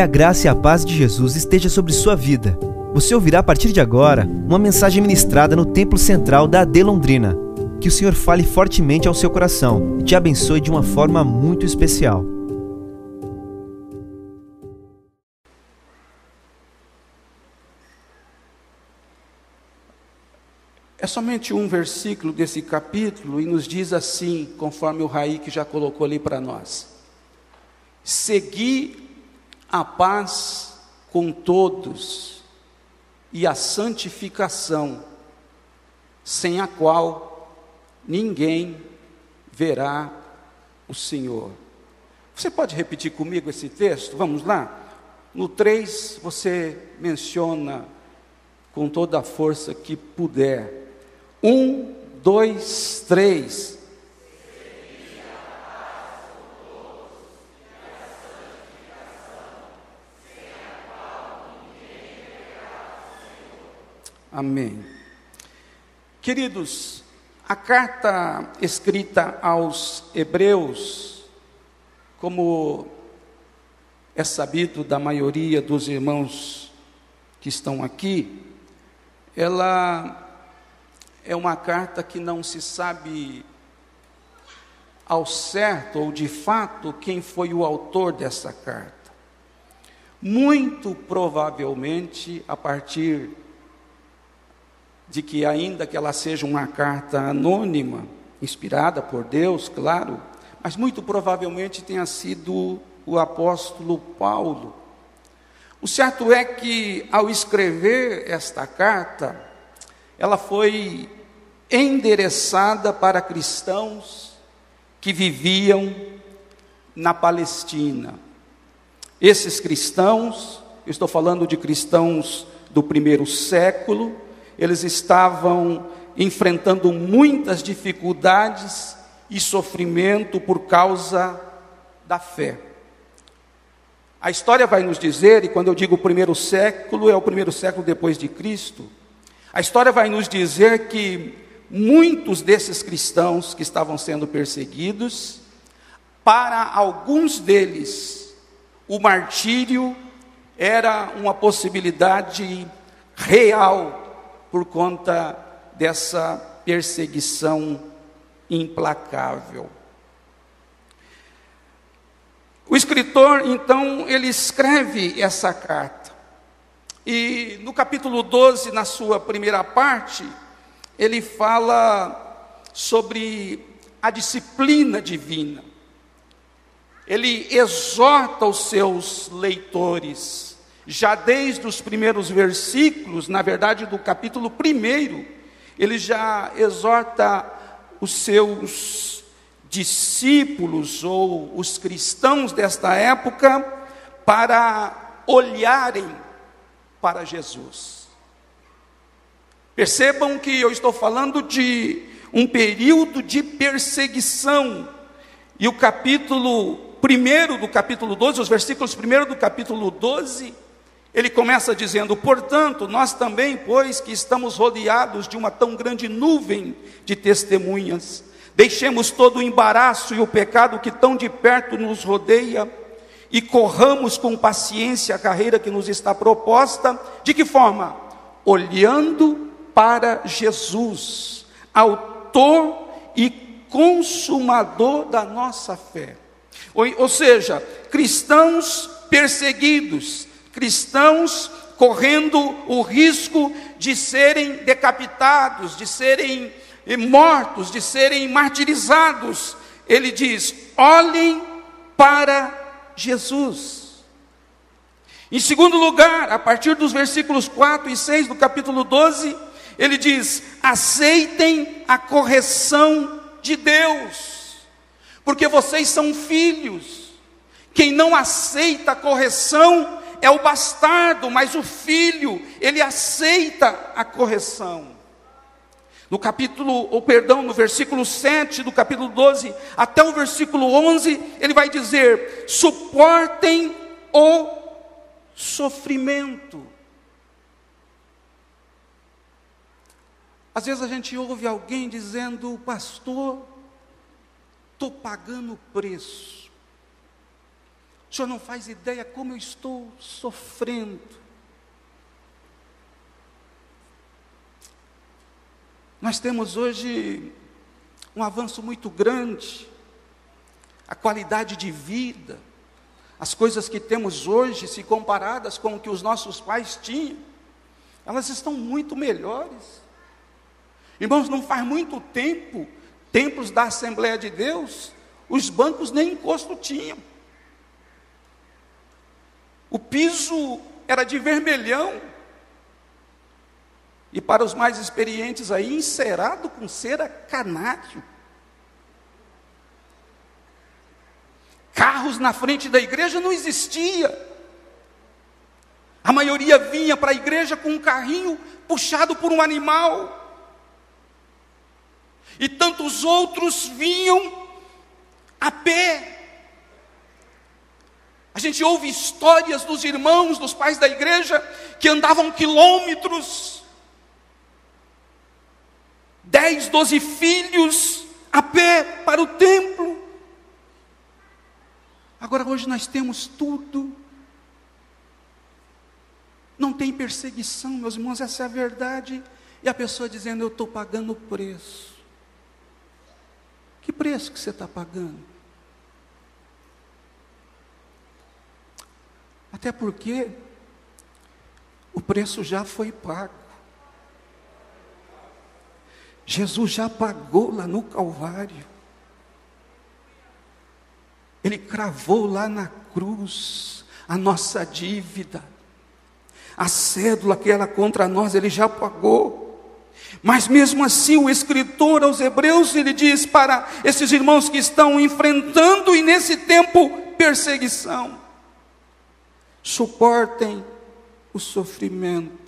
Que a graça e a paz de Jesus esteja sobre sua vida. Você ouvirá a partir de agora uma mensagem ministrada no Templo Central da AD Londrina. Que o Senhor fale fortemente ao seu coração e te abençoe de uma forma muito especial. É somente um versículo desse capítulo e nos diz assim, conforme o Raí que já colocou ali para nós: Segui a paz com todos e a santificação, sem a qual ninguém verá o Senhor. Você pode repetir comigo esse texto? Vamos lá? No 3, você menciona com toda a força que puder um, dois, três. Amém. Queridos, a carta escrita aos Hebreus, como é sabido da maioria dos irmãos que estão aqui, ela é uma carta que não se sabe ao certo ou de fato quem foi o autor dessa carta. Muito provavelmente, a partir de que, ainda que ela seja uma carta anônima, inspirada por Deus, claro, mas muito provavelmente tenha sido o apóstolo Paulo. O certo é que, ao escrever esta carta, ela foi endereçada para cristãos que viviam na Palestina. Esses cristãos, eu estou falando de cristãos do primeiro século, eles estavam enfrentando muitas dificuldades e sofrimento por causa da fé. A história vai nos dizer, e quando eu digo primeiro século, é o primeiro século depois de Cristo, a história vai nos dizer que muitos desses cristãos que estavam sendo perseguidos, para alguns deles, o martírio era uma possibilidade real por conta dessa perseguição implacável. O escritor, então, ele escreve essa carta. E no capítulo 12, na sua primeira parte, ele fala sobre a disciplina divina. Ele exorta os seus leitores, já desde os primeiros versículos, na verdade, do capítulo primeiro, ele já exorta os seus discípulos ou os cristãos desta época para olharem para Jesus. Percebam que eu estou falando de um período de perseguição, e o capítulo 1 do capítulo 12, os versículos 1 do capítulo 12, ele começa dizendo: Portanto, nós também, pois que estamos rodeados de uma tão grande nuvem de testemunhas, deixemos todo o embaraço e o pecado que tão de perto nos rodeia e corramos com paciência a carreira que nos está proposta. De que forma? Olhando para Jesus, autor e consumador da nossa fé. Ou, ou seja, cristãos perseguidos, cristãos correndo o risco de serem decapitados, de serem mortos, de serem martirizados. Ele diz: olhem para Jesus. Em segundo lugar, a partir dos versículos 4 e 6 do capítulo 12, ele diz: aceitem a correção de Deus, porque vocês são filhos. Quem não aceita a correção é o bastardo, mas o filho, ele aceita a correção. No capítulo, ou perdão, no versículo 7 do capítulo 12 até o versículo 11, ele vai dizer: suportem o sofrimento. Às vezes a gente ouve alguém dizendo, pastor, estou pagando o preço. O senhor não faz ideia como eu estou sofrendo. Nós temos hoje um avanço muito grande, a qualidade de vida, as coisas que temos hoje, se comparadas com o que os nossos pais tinham, elas estão muito melhores. Irmãos, não faz muito tempo, templos da Assembleia de Deus, os bancos nem encosto tinham. O piso era de vermelhão. E para os mais experientes aí, encerado com cera canário. Carros na frente da igreja não existia. A maioria vinha para a igreja com um carrinho puxado por um animal. E tantos outros vinham a pé. A gente ouve histórias dos irmãos, dos pais da igreja, que andavam quilômetros, dez, doze filhos a pé para o templo. Agora hoje nós temos tudo. Não tem perseguição, meus irmãos, essa é a verdade. E a pessoa dizendo, eu estou pagando o preço. Que preço que você está pagando? Até porque o preço já foi pago. Jesus já pagou lá no Calvário. Ele cravou lá na cruz a nossa dívida. A cédula que era contra nós, ele já pagou. Mas mesmo assim, o escritor aos Hebreus, ele diz para esses irmãos que estão enfrentando e nesse tempo perseguição: suportem o sofrimento.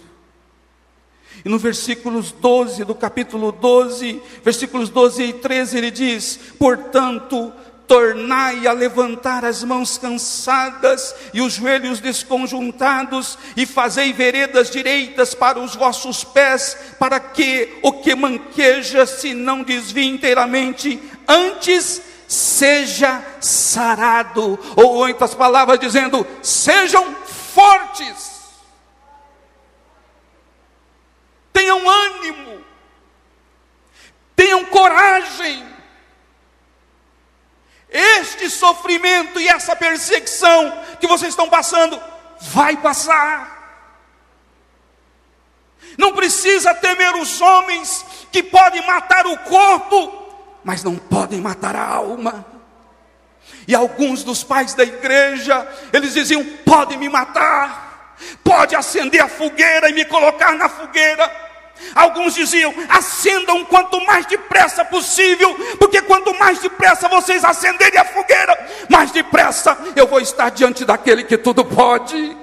E no versículos 12 do capítulo 12, versículos 12 e 13, ele diz: Portanto, tornai a levantar as mãos cansadas e os joelhos desconjuntados, e fazei veredas direitas para os vossos pés, para que o que manqueja se não desvie inteiramente, antes seja sarado, ou outras palavras dizendo, sejam fortes, tenham ânimo, tenham coragem, este sofrimento e essa perseguição que vocês estão passando vai passar. Não precisa temer os homens que podem matar o corpo, mas não podem matar a alma. E alguns dos pais da igreja, eles diziam: pode me matar, pode acender a fogueira e me colocar na fogueira. Alguns diziam: acendam quanto mais depressa possível, porque quanto mais depressa vocês acenderem a fogueira, mais depressa eu vou estar diante daquele que tudo pode.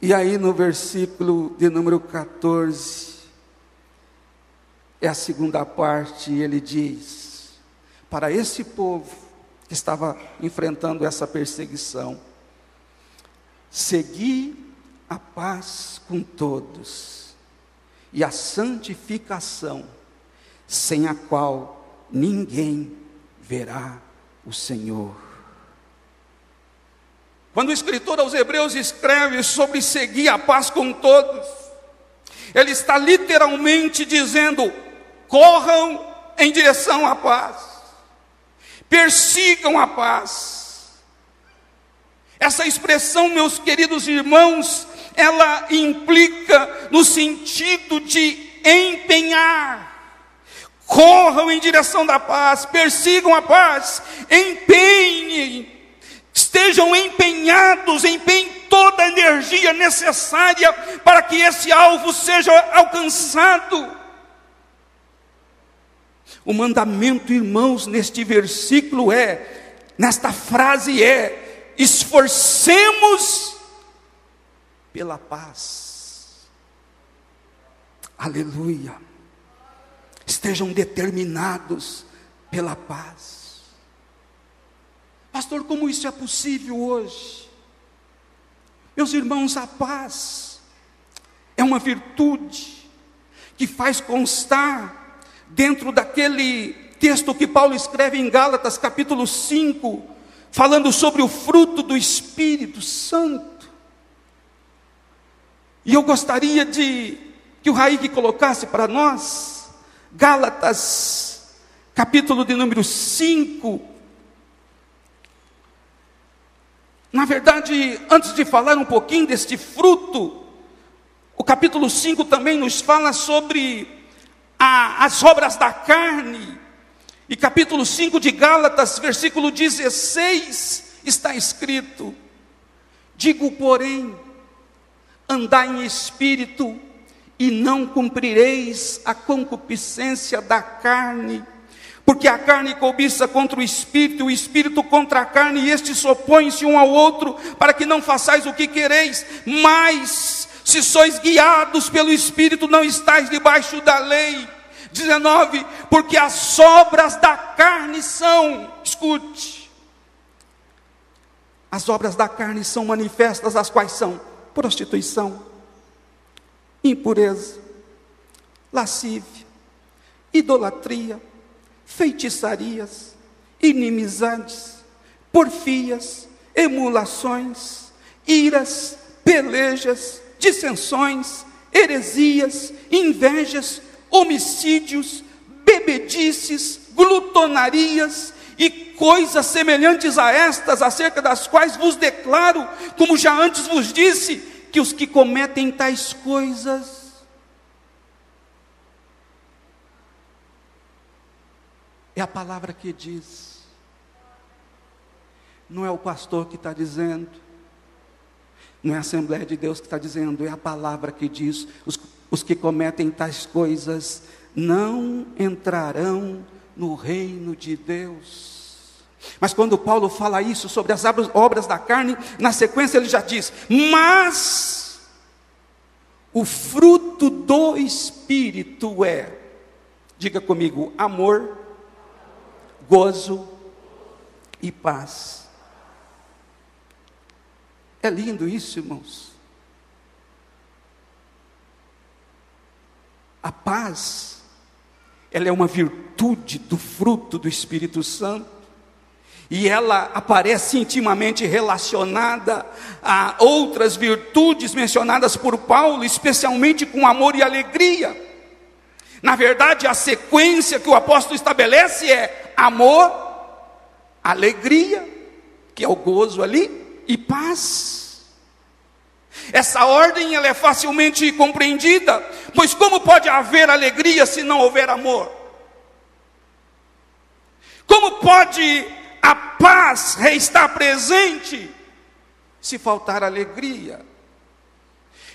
E aí no versículo de número 14, é a segunda parte, ele diz: para esse povo que estava enfrentando essa perseguição, Segui a paz com todos e a santificação, sem a qual ninguém verá o Senhor. Quando o escritor aos Hebreus escreve sobre seguir a paz com todos, ele está literalmente dizendo: corram em direção à paz, persigam a paz essa expressão, meus queridos irmãos, ela implica no sentido de empenhar. Corram em direção da paz, persigam a paz, empenhem, estejam empenhados, empenhem toda a energia necessária para que esse alvo seja alcançado. O mandamento, irmãos, neste versículo é, nesta frase é: esforcemos pela paz. Aleluia. Estejam determinados pela paz. Pastor, como isso é possível hoje? Meus irmãos, a paz é uma virtude que faz constar dentro daquele texto que Paulo escreve em Gálatas, capítulo 5, falando sobre o fruto do Espírito Santo. E eu gostaria de que o Raik colocasse para nós, Gálatas, capítulo de número 5. Na verdade, antes de falar um pouquinho deste fruto, o capítulo 5 também nos fala sobre a, as obras da carne. E capítulo 5 de Gálatas, versículo 16, está escrito: Digo, porém, andai em espírito, e não cumprireis a concupiscência da carne, porque a carne cobiça contra o espírito, o espírito contra a carne, e estes opõem-se um ao outro, para que não façais o que quereis, mas se sois guiados pelo espírito, não estáis debaixo da lei. 19, porque as obras da carne são, escute, as obras da carne são manifestas, as quais são prostituição, impureza, lascívia, idolatria, feitiçarias, inimizades, porfias, emulações, iras, pelejas, dissensões, heresias, invejas, homicídios, bebedices, glutonarias e coisas semelhantes a estas, acerca das quais vos declaro, como já antes vos disse, que os que cometem tais coisas é a palavra que diz, não é o pastor que está dizendo, não é a Assembleia de Deus que está dizendo, é a palavra que diz: os, os que cometem tais coisas não entrarão no reino de Deus. Mas quando Paulo fala isso sobre as obras da carne, na sequência ele já diz: Mas o fruto do Espírito é, diga comigo, amor, gozo e paz é lindo isso, irmãos. A paz, ela é uma virtude do fruto do Espírito Santo. E ela aparece intimamente relacionada a outras virtudes mencionadas por Paulo, especialmente com amor e alegria. Na verdade, a sequência que o apóstolo estabelece é amor, alegria, que é o gozo ali, e paz. Essa ordem ela é facilmente compreendida, pois como pode haver alegria se não houver amor? Como pode a paz reestar presente se faltar alegria?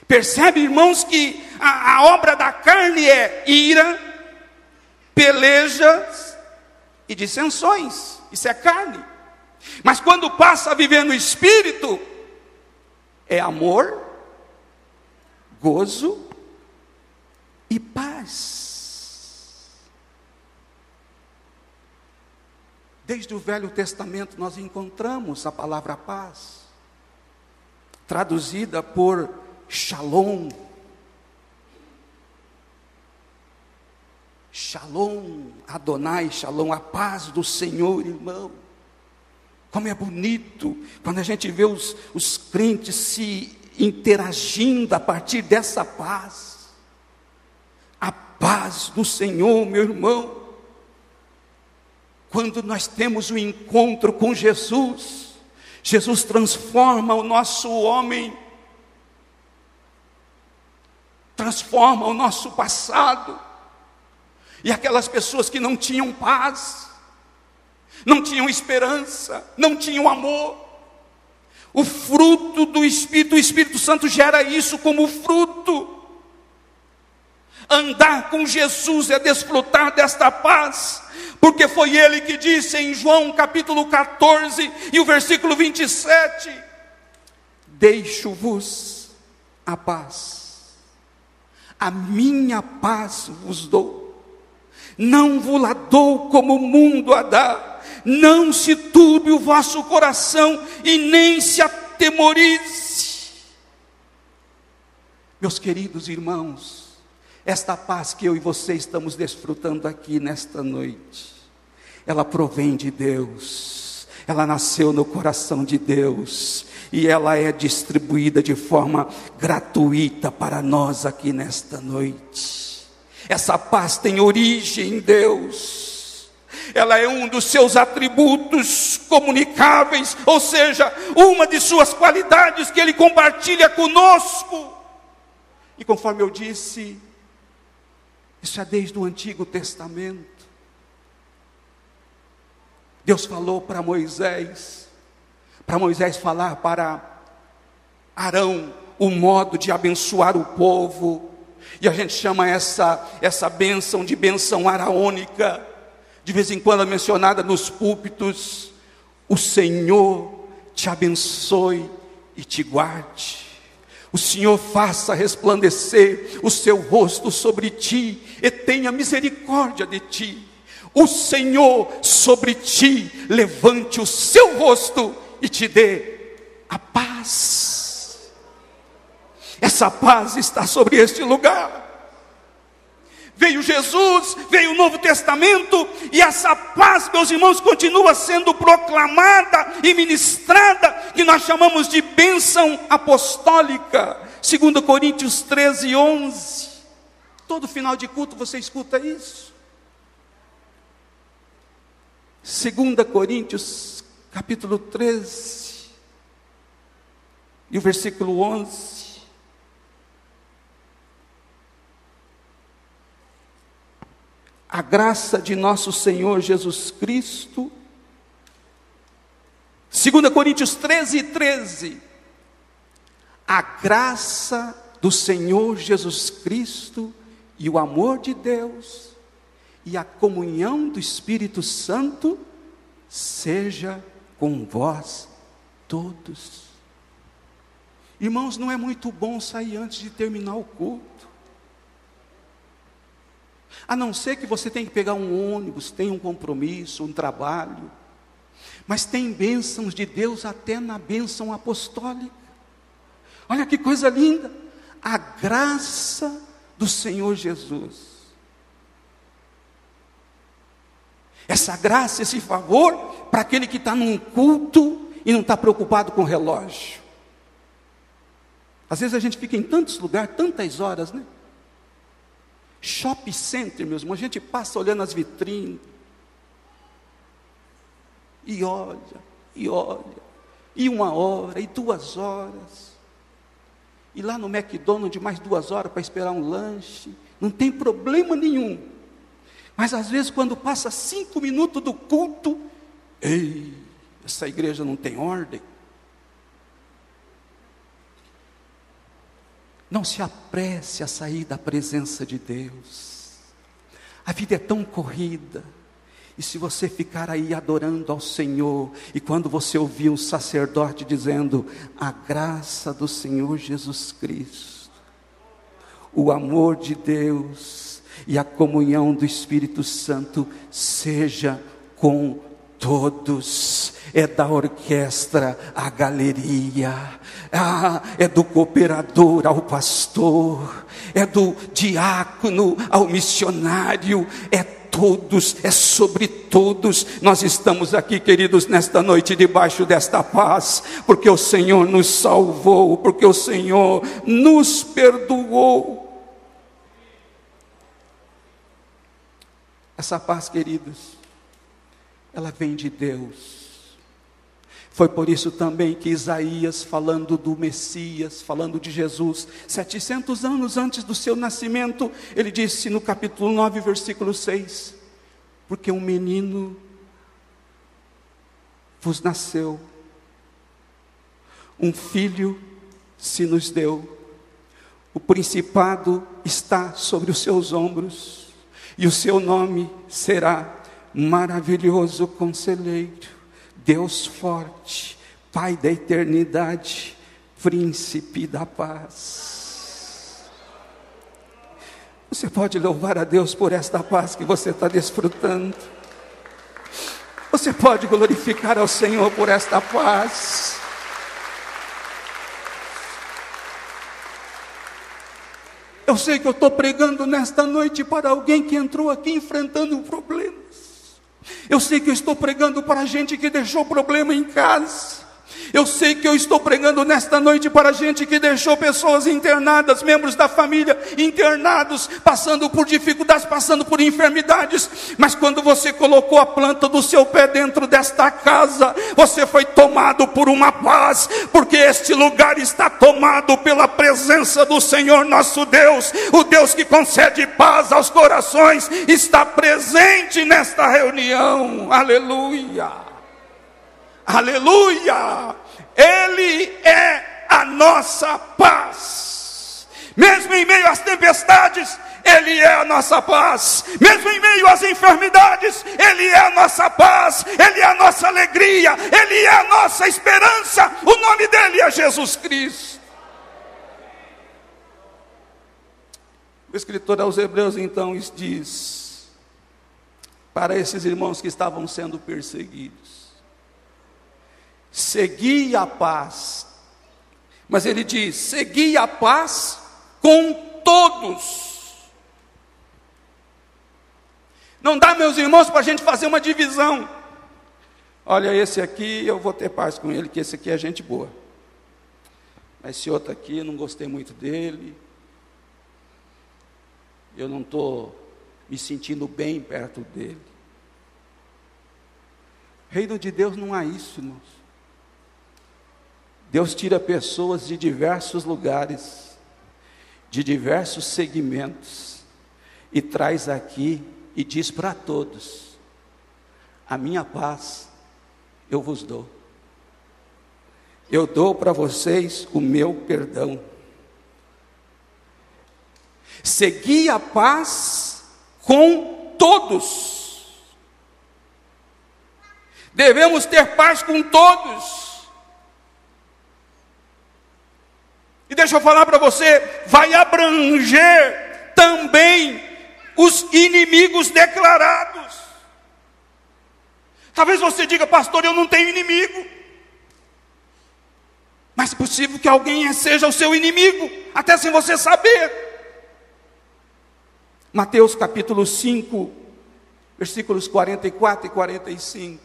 Percebe, irmãos, que a, a obra da carne é ira, pelejas e dissensões. Isso é carne. Mas quando passa a viver no Espírito, é amor, gozo e paz. Desde o Velho Testamento nós encontramos a palavra paz, traduzida por shalom. Shalom, Adonai, shalom, a paz do Senhor, irmão. Como é bonito quando a gente vê os, os crentes se interagindo a partir dessa paz. A paz do Senhor, meu irmão. Quando nós temos o um encontro com Jesus, Jesus transforma o nosso homem, transforma o nosso passado, e aquelas pessoas que não tinham paz, não tinham esperança, não tinham amor. O fruto do Espírito, o Espírito Santo gera isso como fruto. Andar com Jesus é desfrutar desta paz, porque foi Ele que disse em João capítulo 14 e o versículo 27: Deixo-vos a paz, a minha paz vos dou, não vos la dou como o mundo a dá não se turbe o vosso coração e nem se atemorize. Meus queridos irmãos, esta paz que eu e você estamos desfrutando aqui nesta noite, ela provém de Deus, ela nasceu no coração de Deus e ela é distribuída de forma gratuita para nós aqui nesta noite. Essa paz tem origem em Deus, ela é um dos seus atributos comunicáveis, ou seja, uma de suas qualidades que Ele compartilha conosco. E conforme eu disse, isso é desde o Antigo Testamento. Deus falou para Moisés, para Moisés falar para Arão o modo de abençoar o povo, e a gente chama essa, essa bênção de bênção araônica, de vez em quando é mencionada nos púlpitos: o Senhor te abençoe e te guarde. O Senhor faça resplandecer o seu rosto sobre ti e tenha misericórdia de ti o Senhor sobre ti levante o seu rosto e te dê a paz. Essa paz está sobre este lugar. Veio Jesus, veio o Novo Testamento, e essa paz, meus irmãos, continua sendo proclamada e ministrada, que nós chamamos de bênção apostólica. 2 Coríntios 13, 11. Todo final de culto você escuta isso. 2 Coríntios, capítulo 13, e o versículo 11. A graça de nosso Senhor Jesus Cristo, 2 Coríntios 13, 13. A graça do Senhor Jesus Cristo e o amor de Deus e a comunhão do Espírito Santo seja com vós todos. Irmãos, não é muito bom sair antes de terminar o culto. A não ser que você tenha que pegar um ônibus, tem um compromisso, um trabalho. Mas tem bênçãos de Deus até na bênção apostólica. Olha que coisa linda! A graça do Senhor Jesus essa graça, esse favor para aquele que está num culto e não está preocupado com o relógio. Às vezes a gente fica em tantos lugares, tantas horas, né? Shopping center, meus irmãos, a gente passa olhando as vitrines. E olha, e olha, e uma hora, e duas horas. E lá no McDonald's, mais duas horas para esperar um lanche. Não tem problema nenhum. Mas às vezes, quando passa cinco minutos do culto, ei, essa igreja não tem ordem. Não se apresse a sair da presença de Deus. A vida é tão corrida. E se você ficar aí adorando ao Senhor, e quando você ouvir um sacerdote dizendo: A graça do Senhor Jesus Cristo, o amor de Deus, e a comunhão do Espírito Santo seja com todos. É da orquestra à galeria, ah, é do cooperador ao pastor, é do diácono ao missionário, é todos, é sobre todos. Nós estamos aqui, queridos, nesta noite, debaixo desta paz, porque o Senhor nos salvou, porque o Senhor nos perdoou. Essa paz, queridos, ela vem de Deus. Foi por isso também que Isaías, falando do Messias, falando de Jesus, 700 anos antes do seu nascimento, ele disse no capítulo 9, versículo 6: Porque um menino vos nasceu, um filho se nos deu, o principado está sobre os seus ombros e o seu nome será maravilhoso conselheiro, Deus forte, Pai da eternidade, príncipe da paz. Você pode louvar a Deus por esta paz que você está desfrutando. Você pode glorificar ao Senhor por esta paz. Eu sei que eu estou pregando nesta noite para alguém que entrou aqui enfrentando problemas. Eu sei que eu estou pregando para gente que deixou problema em casa. Eu sei que eu estou pregando nesta noite para gente que deixou pessoas internadas, membros da família internados, passando por dificuldades, passando por enfermidades. Mas quando você colocou a planta do seu pé dentro desta casa, você foi tomado por uma paz, porque este lugar está tomado pela presença do Senhor nosso Deus, o Deus que concede paz aos corações, está presente nesta reunião. Aleluia. Aleluia! Ele é a nossa paz. Mesmo em meio às tempestades, Ele é a nossa paz. Mesmo em meio às enfermidades, Ele é a nossa paz. Ele é a nossa alegria. Ele é a nossa esperança. O nome dele é Jesus Cristo. O escritor aos Hebreus então diz: para esses irmãos que estavam sendo perseguidos, segui a paz. Mas ele diz: segui a paz com todos. Não dá, meus irmãos, para a gente fazer uma divisão. Olha, esse aqui eu vou ter paz com ele, que esse aqui é gente boa. Mas esse outro aqui, eu não gostei muito dele. Eu não estou me sentindo bem perto dele. Reino de Deus não há isso, irmãos. Deus tira pessoas de diversos lugares, de diversos segmentos, e traz aqui e diz para todos: A minha paz eu vos dou. Eu dou para vocês o meu perdão. Segui a paz com todos. Devemos ter paz com todos. E deixa eu falar para você, vai abranger também os inimigos declarados. Talvez você diga, pastor, eu não tenho inimigo. Mas é possível que alguém seja o seu inimigo, até sem você saber. Mateus capítulo 5, versículos 44 e 45.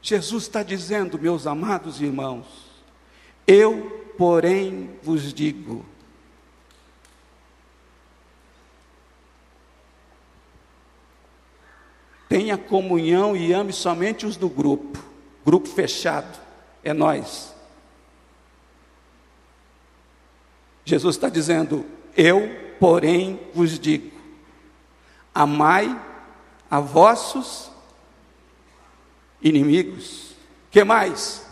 Jesus está dizendo, meus amados irmãos, eu, porém, vos digo: tenha comunhão e ame somente os do grupo, grupo fechado, é nós. Jesus está dizendo: Eu, porém, vos digo: amai a vossos inimigos. Que mais?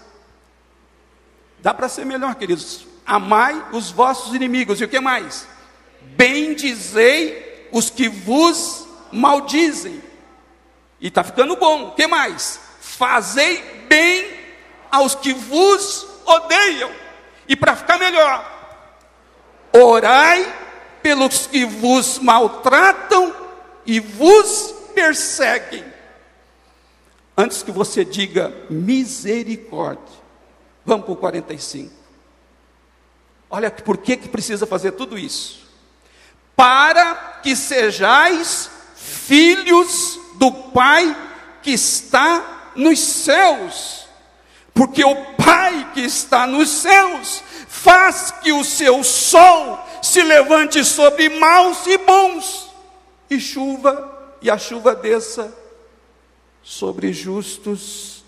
Dá para ser melhor, queridos. Amai os vossos inimigos. E o que mais? Bendizei os que vos maldizem. E está ficando bom. O que mais? Fazei bem aos que vos odeiam. E para ficar melhor, orai pelos que vos maltratam e vos perseguem. Antes que você diga misericórdia, Vamos para o 45. Olha por que, que precisa fazer tudo isso. Para que sejais filhos do Pai que está nos céus. Porque o Pai que está nos céus faz que o seu sol se levante sobre maus e bons, e chuva, e a chuva desça sobre justos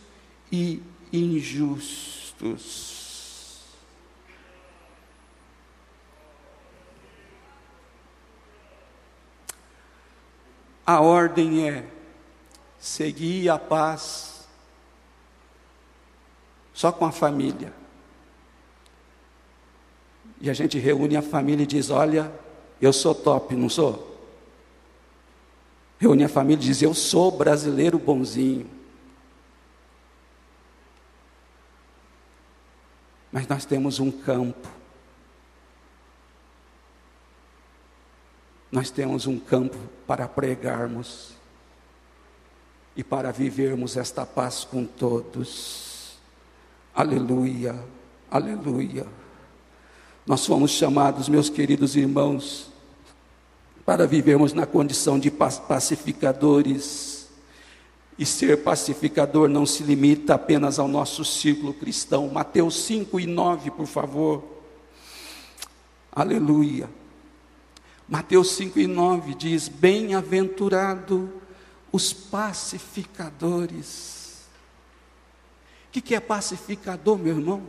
e injustos justos. A ordem é seguir a paz só com a família. E a gente reúne a família e diz: Olha, eu sou top, não sou? Reúne a família e diz: Eu sou brasileiro bonzinho. Mas nós temos um campo. Nós temos um campo para pregarmos e para vivermos esta paz com todos. Aleluia, aleluia. Nós fomos chamados, meus queridos irmãos, para vivermos na condição de pacificadores. E ser pacificador não se limita apenas ao nosso ciclo cristão. Mateus 5 e 9, por favor. Aleluia. Mateus 5 e 9 diz: Bem-aventurado os pacificadores. O que, que é pacificador, meu irmão?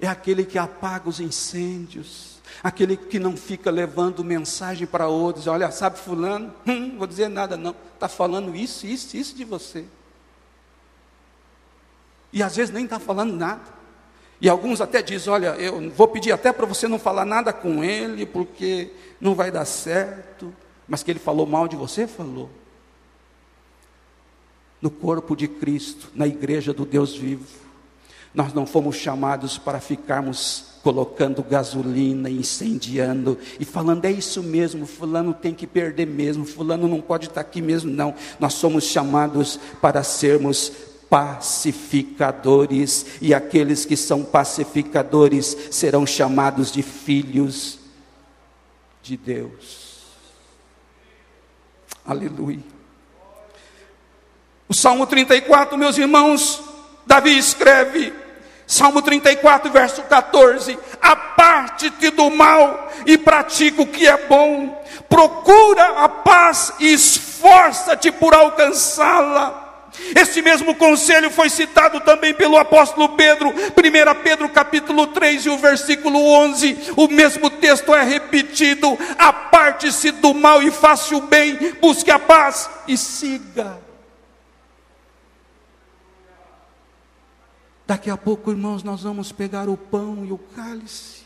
É aquele que apaga os incêndios, aquele que não fica levando mensagem para outros. Olha, sabe fulano? Hum, vou dizer nada não. Está falando isso, isso, isso de você. E às vezes nem está falando nada. E alguns até dizem: Olha, eu vou pedir até para você não falar nada com ele, porque não vai dar certo. Mas que ele falou mal de você, falou. No corpo de Cristo, na igreja do Deus vivo, nós não fomos chamados para ficarmos colocando gasolina, incendiando e falando: é isso mesmo, Fulano tem que perder mesmo, Fulano não pode estar aqui mesmo, não. Nós somos chamados para sermos pacificadores, e aqueles que são pacificadores serão chamados de filhos de Deus. Aleluia. O Salmo 34, meus irmãos, Davi escreve, Salmo 34, verso 14: Aparte-te do mal e pratica o que é bom, procura a paz e esforça-te por alcançá-la. Este mesmo conselho foi citado também pelo apóstolo Pedro, 1 Pedro capítulo 3 e o versículo 11. O mesmo texto é repetido: aparte-se do mal e faça o bem, busque a paz e siga. Daqui a pouco, irmãos, nós vamos pegar o pão e o cálice.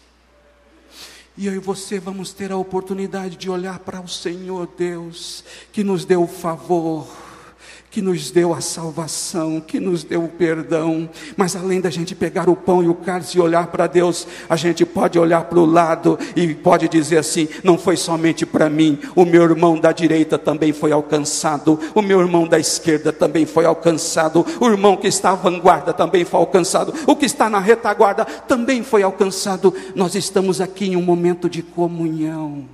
E eu e você vamos ter a oportunidade de olhar para o Senhor Deus, que nos deu o favor que nos deu a salvação, que nos deu o perdão. Mas além da gente pegar o pão e o cálice e olhar para Deus, a gente pode olhar para o lado e pode dizer assim: não foi somente para mim, o meu irmão da direita também foi alcançado, o meu irmão da esquerda também foi alcançado, o irmão que está à vanguarda também foi alcançado, o que está na retaguarda também foi alcançado. Nós estamos aqui em um momento de comunhão.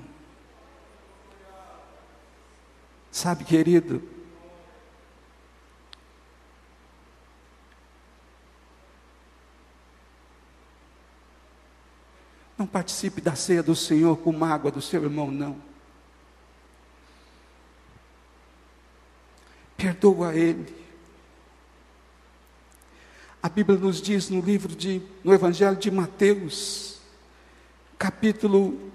Sabe, querido, Não participe da ceia do Senhor com mágoa do seu irmão, não. Perdoa ele. A Bíblia nos diz no livro de, no Evangelho de Mateus, capítulo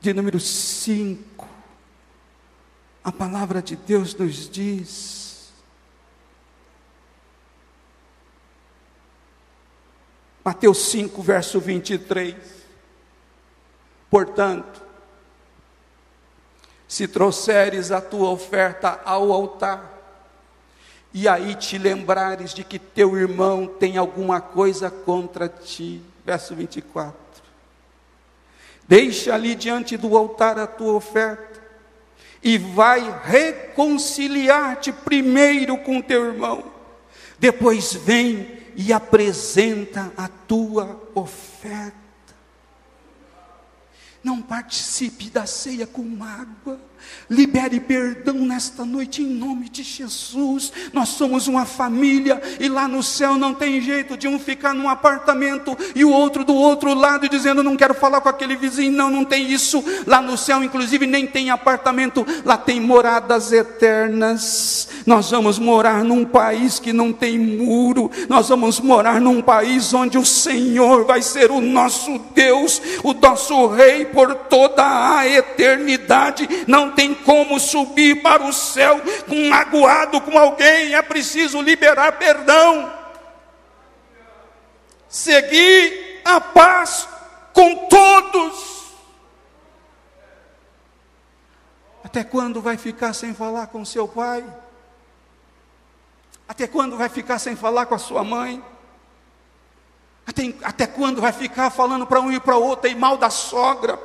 de número 5, a palavra de Deus nos diz, Mateus 5, verso 23, Portanto, se trouxeres a tua oferta ao altar, e aí te lembrares de que teu irmão tem alguma coisa contra ti, verso 24. Deixa ali diante do altar a tua oferta, e vai reconciliar-te primeiro com teu irmão, depois vem e apresenta a tua oferta. Não participe da ceia com mágoa. Libere perdão nesta noite em nome de Jesus. Nós somos uma família e lá no céu não tem jeito de um ficar num apartamento e o outro do outro lado dizendo não quero falar com aquele vizinho. Não, não tem isso. Lá no céu, inclusive, nem tem apartamento, lá tem moradas eternas. Nós vamos morar num país que não tem muro. Nós vamos morar num país onde o Senhor vai ser o nosso Deus, o nosso Rei por toda a eternidade. Não tem como subir para o céu com magoado com alguém, é preciso liberar perdão. Seguir a paz com todos. Até quando vai ficar sem falar com seu pai? Até quando vai ficar sem falar com a sua mãe? Até, até quando vai ficar falando para um e para outro e mal da sogra?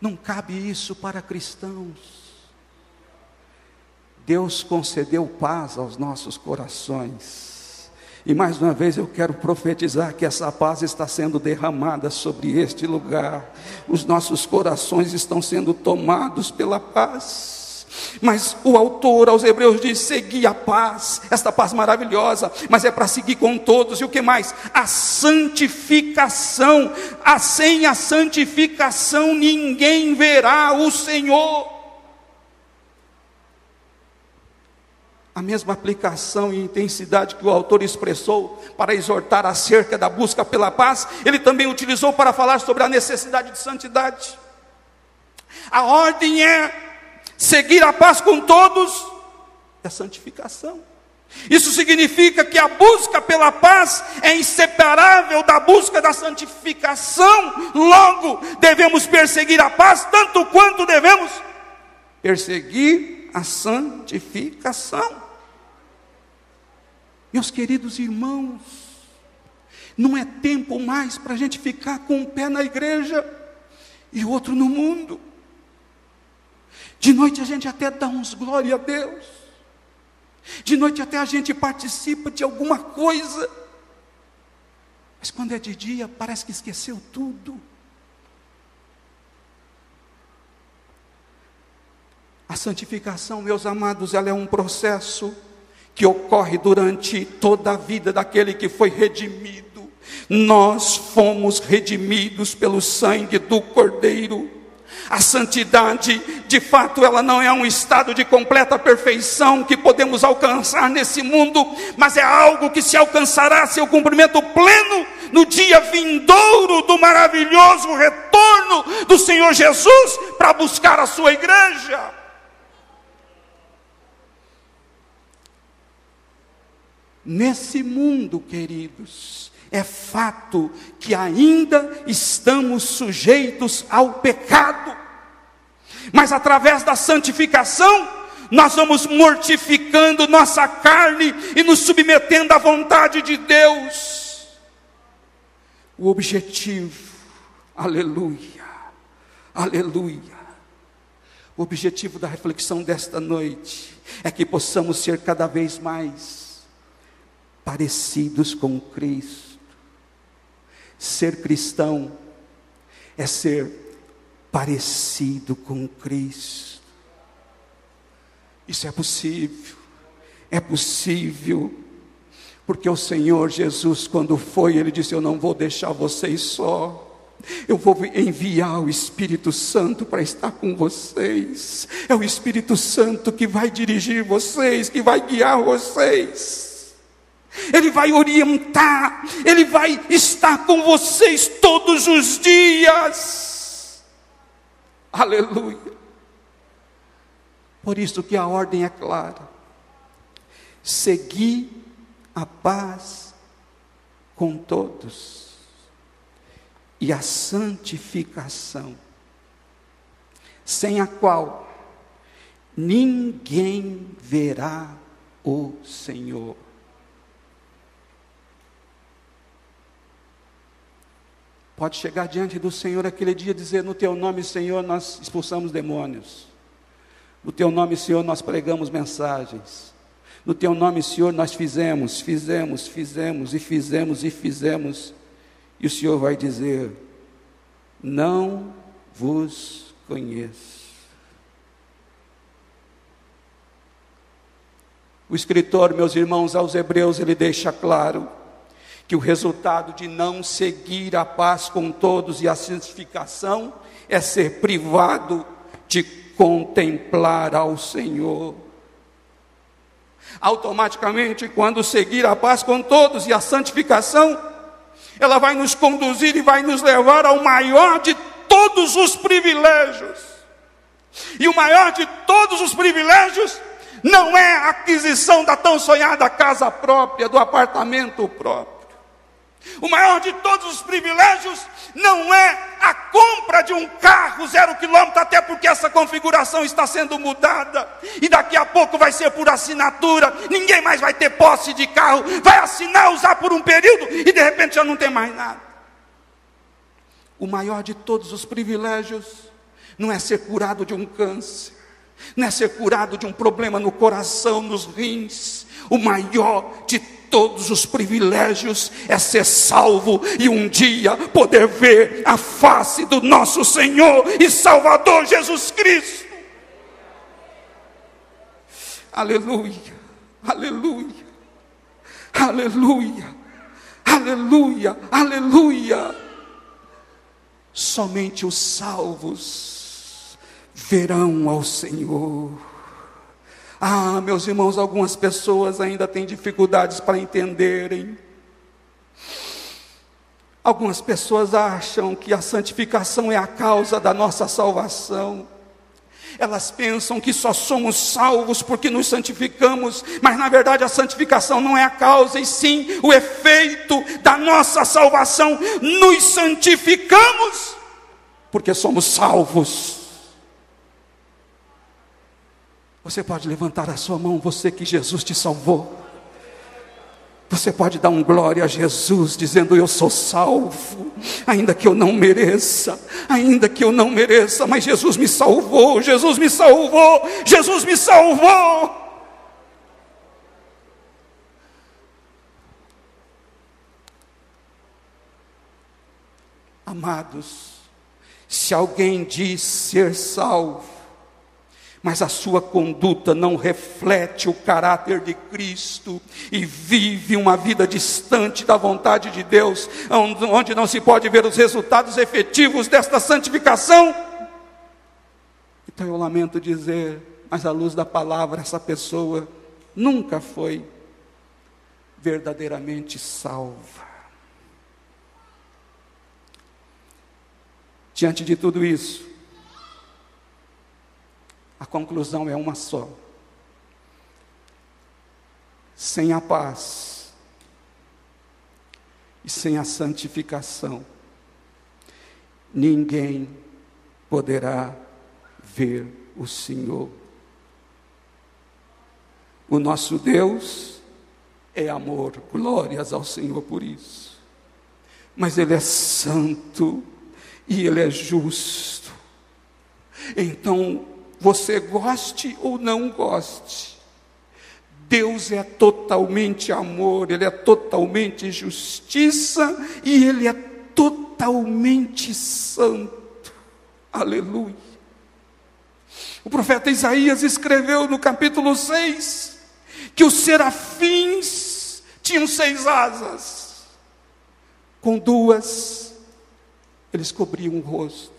Não cabe isso para cristãos. Deus concedeu paz aos nossos corações. E mais uma vez eu quero profetizar que essa paz está sendo derramada sobre este lugar. Os nossos corações estão sendo tomados pela paz. Mas o autor aos Hebreus diz: segui a paz, esta paz maravilhosa, mas é para seguir com todos, e o que mais? A santificação, a, sem a santificação ninguém verá o Senhor. a mesma aplicação e intensidade que o autor expressou para exortar acerca da busca pela paz, ele também utilizou para falar sobre a necessidade de santidade. A ordem é seguir a paz com todos, é santificação. Isso significa que a busca pela paz é inseparável da busca da santificação. Logo, devemos perseguir a paz tanto quanto devemos perseguir a santificação. Meus queridos irmãos, não é tempo mais para a gente ficar com um pé na igreja e outro no mundo. De noite a gente até dá uns glória a Deus. De noite até a gente participa de alguma coisa. Mas quando é de dia, parece que esqueceu tudo. A santificação, meus amados, ela é um processo que ocorre durante toda a vida daquele que foi redimido. Nós fomos redimidos pelo sangue do Cordeiro. A santidade, de fato, ela não é um estado de completa perfeição que podemos alcançar nesse mundo, mas é algo que se alcançará seu cumprimento pleno no dia vindouro do maravilhoso retorno do Senhor Jesus para buscar a sua igreja. Nesse mundo, queridos, é fato que ainda estamos sujeitos ao pecado, mas através da santificação, nós vamos mortificando nossa carne e nos submetendo à vontade de Deus. O objetivo, aleluia, aleluia. O objetivo da reflexão desta noite é que possamos ser cada vez mais parecidos com Cristo. Ser cristão é ser parecido com Cristo. Isso é possível, é possível, porque o Senhor Jesus, quando foi, Ele disse: Eu não vou deixar vocês só. Eu vou enviar o Espírito Santo para estar com vocês. É o Espírito Santo que vai dirigir vocês, que vai guiar vocês. Ele vai orientar, Ele vai estar com vocês todos os dias. Aleluia. Por isso que a ordem é clara: seguir a paz com todos e a santificação, sem a qual ninguém verá o Senhor. Pode chegar diante do Senhor aquele dia e dizer: No teu nome, Senhor, nós expulsamos demônios. No teu nome, Senhor, nós pregamos mensagens. No teu nome, Senhor, nós fizemos, fizemos, fizemos e fizemos e fizemos. E o Senhor vai dizer: Não vos conheço. O escritor, meus irmãos, aos Hebreus, ele deixa claro que o resultado de não seguir a paz com todos e a santificação é ser privado de contemplar ao Senhor. Automaticamente, quando seguir a paz com todos e a santificação, ela vai nos conduzir e vai nos levar ao maior de todos os privilégios. E o maior de todos os privilégios não é a aquisição da tão sonhada casa própria, do apartamento próprio. O maior de todos os privilégios não é a compra de um carro zero quilômetro, até porque essa configuração está sendo mudada, e daqui a pouco vai ser por assinatura, ninguém mais vai ter posse de carro, vai assinar, usar por um período, e de repente já não tem mais nada. O maior de todos os privilégios não é ser curado de um câncer, não é ser curado de um problema no coração, nos rins, O maior de todos os privilégios é ser salvo e um dia poder ver a face do nosso Senhor e Salvador Jesus Cristo. Aleluia, aleluia, aleluia, aleluia, aleluia. Somente os salvos verão ao Senhor. Ah, meus irmãos, algumas pessoas ainda têm dificuldades para entenderem. Algumas pessoas acham que a santificação é a causa da nossa salvação. Elas pensam que só somos salvos porque nos santificamos, mas na verdade a santificação não é a causa, e sim o efeito da nossa salvação. Nos santificamos porque somos salvos. Você pode levantar a sua mão, você que Jesus te salvou. Você pode dar um glória a Jesus, dizendo: Eu sou salvo, ainda que eu não mereça, ainda que eu não mereça, mas Jesus me salvou, Jesus me salvou, Jesus me salvou. Amados, se alguém diz ser salvo, mas a sua conduta não reflete o caráter de Cristo e vive uma vida distante da vontade de Deus, onde não se pode ver os resultados efetivos desta santificação. Então eu lamento dizer, mas à luz da palavra, essa pessoa nunca foi verdadeiramente salva. Diante de tudo isso, a conclusão é uma só. Sem a paz e sem a santificação, ninguém poderá ver o Senhor. O nosso Deus é amor, glórias ao Senhor por isso. Mas Ele é santo e Ele é justo. Então, você goste ou não goste. Deus é totalmente amor, Ele é totalmente justiça e Ele é totalmente santo. Aleluia. O profeta Isaías escreveu no capítulo 6 que os serafins tinham seis asas, com duas eles cobriam o rosto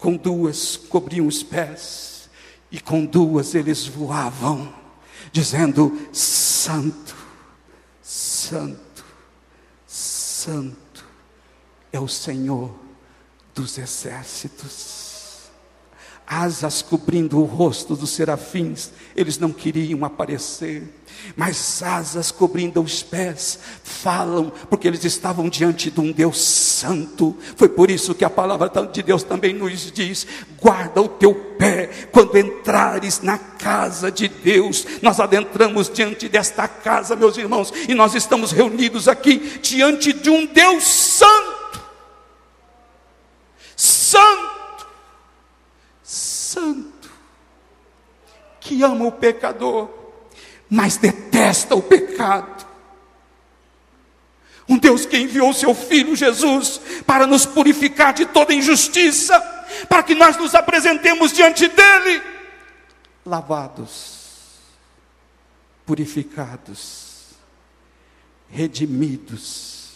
com duas cobriam os pés, e com duas eles voavam, dizendo: Santo, Santo, Santo é o Senhor dos exércitos. Asas cobrindo o rosto dos serafins, eles não queriam aparecer, mas asas cobrindo os pés, falam, porque eles estavam diante de um Deus santo. Foi por isso que a palavra de Deus também nos diz: guarda o teu pé quando entrares na casa de Deus. Nós adentramos diante desta casa, meus irmãos, e nós estamos reunidos aqui diante de um Deus santo. Santo santo, que ama o pecador, mas detesta o pecado. Um Deus que enviou seu Filho Jesus para nos purificar de toda injustiça, para que nós nos apresentemos diante dEle, lavados, purificados, redimidos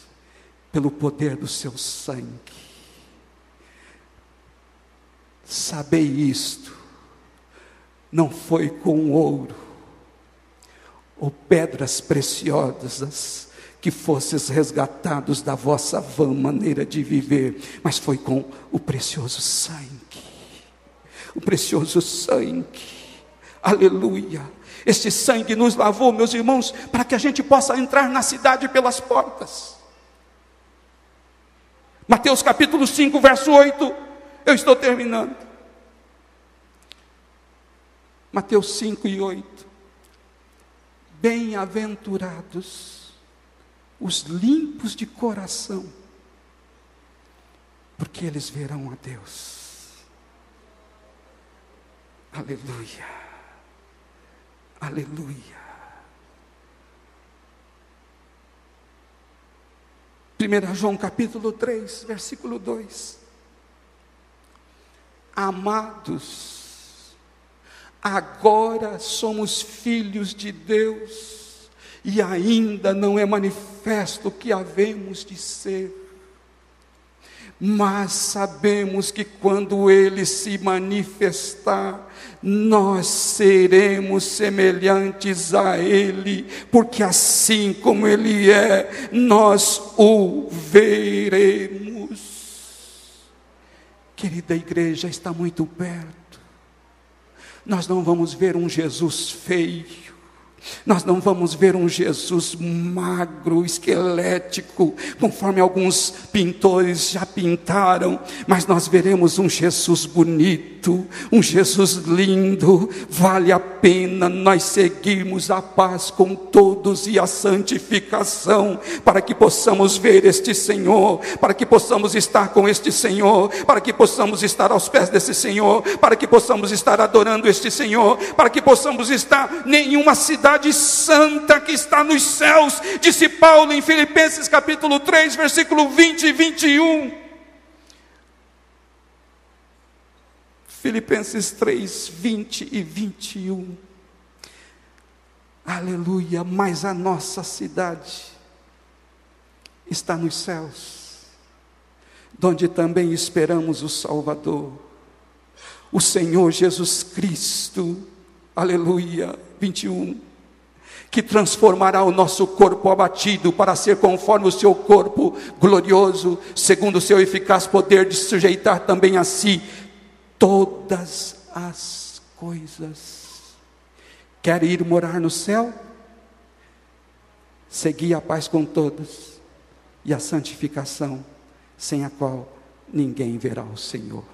pelo poder do seu sangue. Sabei isto, não foi com ouro ou pedras preciosas que fosses resgatados da vossa vã maneira de viver, mas foi com o precioso sangue. O precioso sangue. Aleluia. Este sangue nos lavou, meus irmãos, para que a gente possa entrar na cidade pelas portas. Mateus capítulo 5, verso 8. Eu estou terminando. Mateus 5 e 8. Bem-aventurados os limpos de coração, porque eles verão a Deus. Aleluia, aleluia. 1 João capítulo 3, versículo 2. Amados, agora somos filhos de Deus e ainda não é manifesto o que havemos de ser mas sabemos que quando ele se manifestar, nós seremos semelhantes a ele, porque assim como ele é, nós o veremos. Querida igreja, está muito perto. Nós não vamos ver um Jesus feio, nós não vamos ver um Jesus magro, esquelético, conforme alguns pintores já pintaram, mas nós veremos um Jesus bonito, um Jesus lindo. Vale a pena nós seguirmos a paz com todos e a santificação, para que possamos ver este Senhor, para que possamos estar com este Senhor, para que possamos estar aos pés desse Senhor, para que possamos estar adorando este Senhor, para que possamos estar nenhuma cidade cidade santa que está nos céus, disse Paulo em Filipenses capítulo 3, versículo 20 e 21. Filipenses 3, 20 e 21. Aleluia, mas a nossa cidade está nos céus, onde também esperamos o Salvador, o Senhor Jesus Cristo. Aleluia, 21 que transformará o nosso corpo abatido para ser conforme o seu corpo glorioso, segundo o seu eficaz poder de sujeitar também a si todas as coisas. Quer ir morar no céu? Segui a paz com todos e a santificação, sem a qual ninguém verá o Senhor.